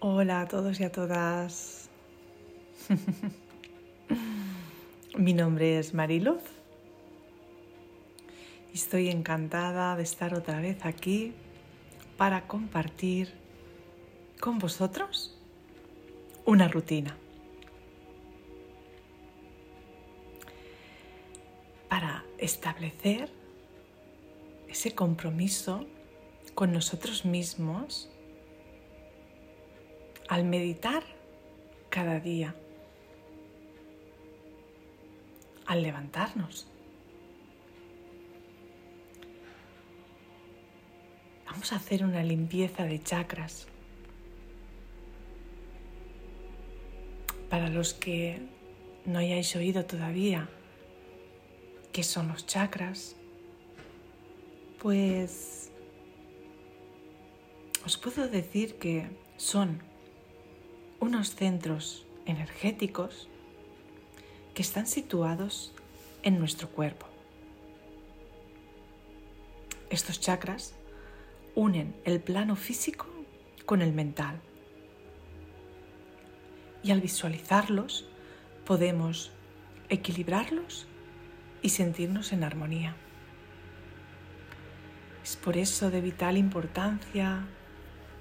Hola a todos y a todas. Mi nombre es Mariluz y estoy encantada de estar otra vez aquí para compartir con vosotros una rutina. Para establecer ese compromiso con nosotros mismos al meditar cada día, al levantarnos. Vamos a hacer una limpieza de chakras. Para los que no hayáis oído todavía qué son los chakras, pues os puedo decir que son unos centros energéticos que están situados en nuestro cuerpo. Estos chakras unen el plano físico con el mental. Y al visualizarlos podemos equilibrarlos y sentirnos en armonía. Es por eso de vital importancia,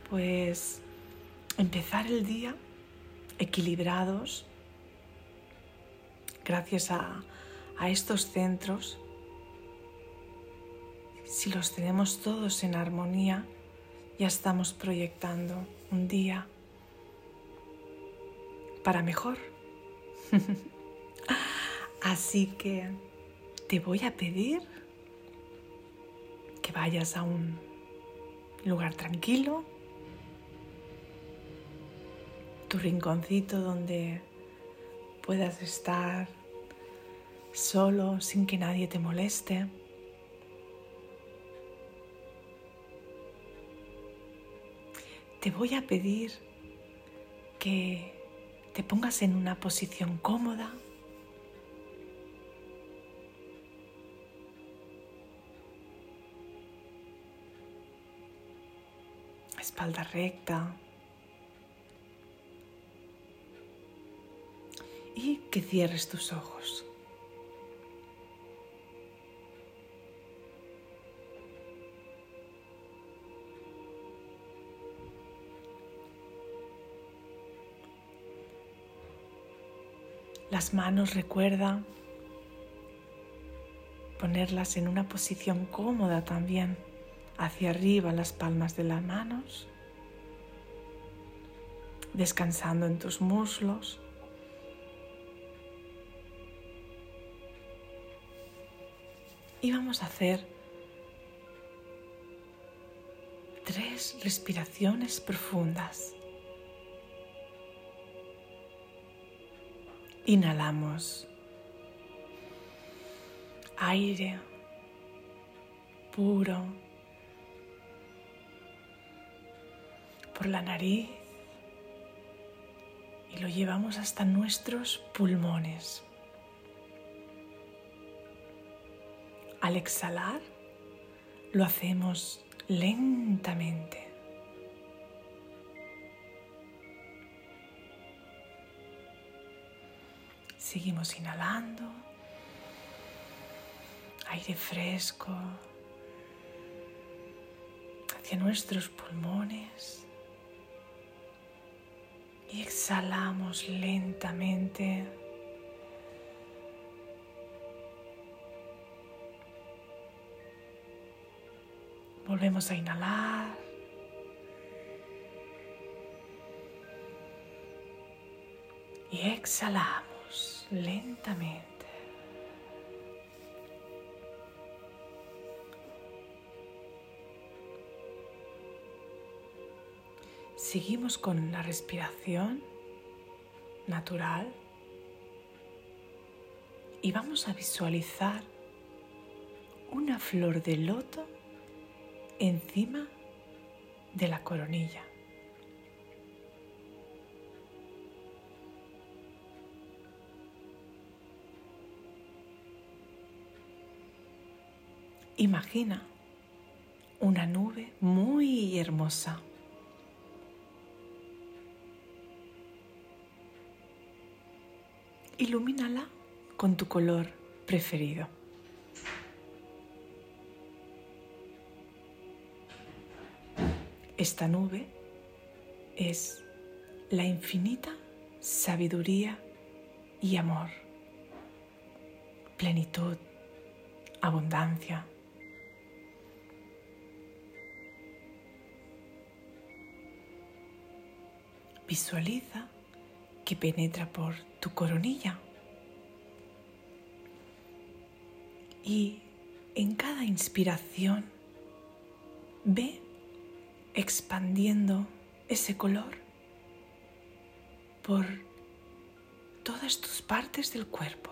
pues, empezar el día equilibrados gracias a, estos centros. Si los tenemos todos en armonía, ya estamos proyectando un día para mejor. Así que te voy a pedir que vayas a un lugar tranquilo, tu rinconcito donde puedas estar solo sin que nadie te moleste. Te voy a pedir que te pongas en una posición cómoda. Espalda recta. Que cierres tus ojos. Las manos recuerda ponerlas en una posición cómoda también, hacia arriba las palmas de las manos, descansando en tus muslos. Y vamos a hacer tres respiraciones profundas. Inhalamos aire puro por la nariz y lo llevamos hasta nuestros pulmones. Al exhalar, lo hacemos lentamente. Seguimos inhalando, aire fresco hacia nuestros pulmones y exhalamos lentamente. Volvemos a inhalar. Y exhalamos lentamente. Seguimos con la respiración natural y vamos a visualizar una flor de loto encima de la coronilla. Imagina una nube muy hermosa. Ilumínala con tu color preferido. Esta nube es la infinita sabiduría y amor, plenitud, abundancia. Visualiza que penetra por tu coronilla y en cada inspiración ve expandiendo ese color por todas tus partes del cuerpo,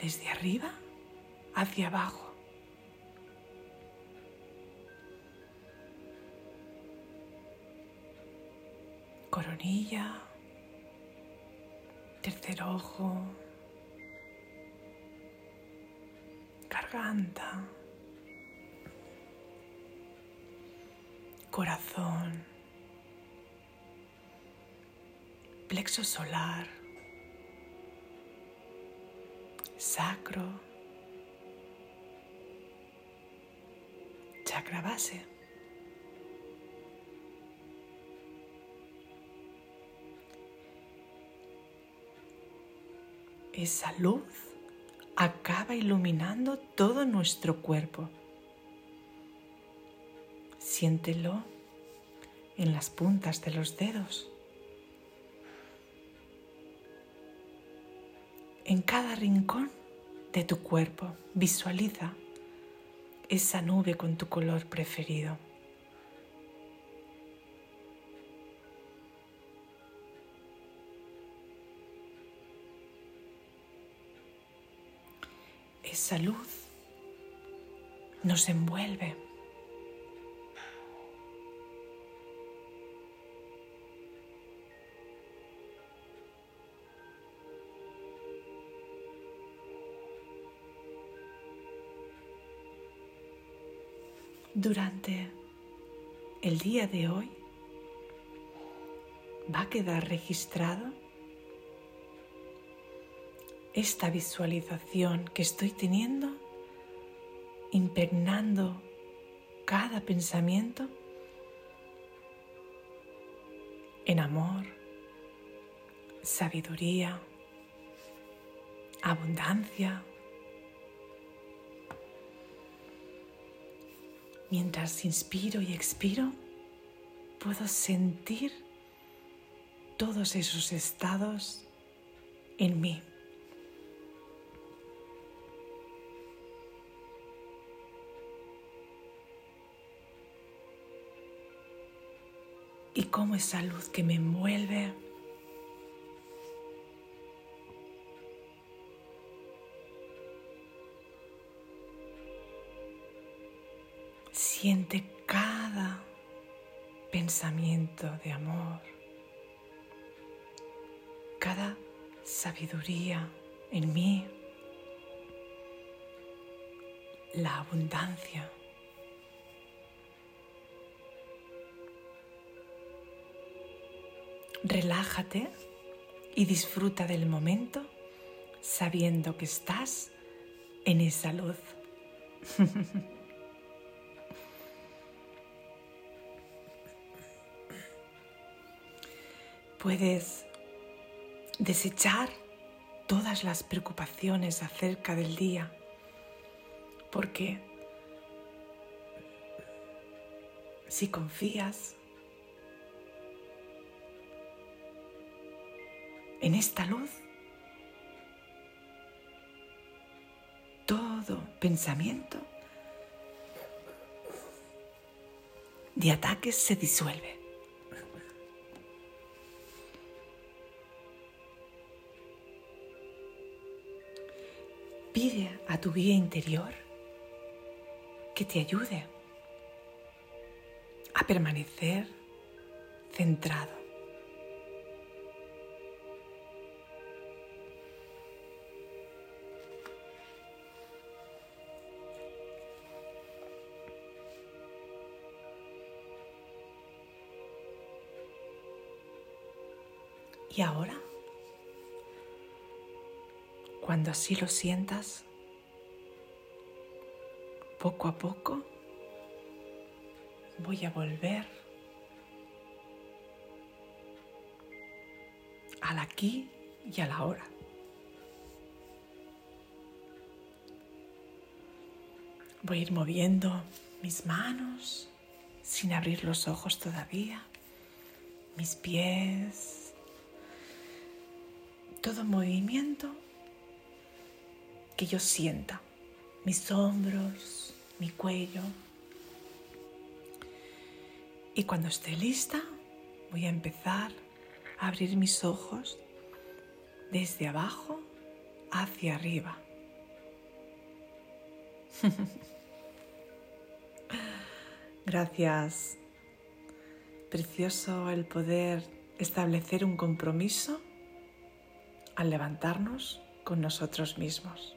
desde arriba hacia abajo. Coronilla, tercer ojo, garganta, corazón, plexo solar, sacro, chakra base. Esa luz acaba iluminando todo nuestro cuerpo. Siéntelo en las puntas de los dedos. En cada rincón de tu cuerpo visualiza esa nube con tu color preferido. Esa luz nos envuelve. Durante el día de hoy va a quedar registrado esta visualización que estoy teniendo, impregnando cada pensamiento en amor, sabiduría, abundancia, Mientras inspiro y expiro, puedo sentir todos esos estados en mí. Y cómo esa luz que me envuelve Siente cada pensamiento de amor, cada sabiduría en mí, la abundancia. Relájate y disfruta del momento sabiendo que estás en esa luz. Puedes desechar todas las preocupaciones acerca del día, porque si confías en esta luz, todo pensamiento de ataques se disuelve. Pide a tu guía interior que te ayude a permanecer centrado. Y ahora Cuando así lo sientas, poco a poco voy a volver al aquí y a la hora. Voy a ir moviendo mis manos sin abrir los ojos todavía, mis pies, todo movimiento que yo sienta, mis hombros, mi cuello. Y cuando esté lista, voy a empezar a abrir mis ojos desde abajo hacia arriba. Gracias. Precioso el poder establecer un compromiso al levantarnos con nosotros mismos.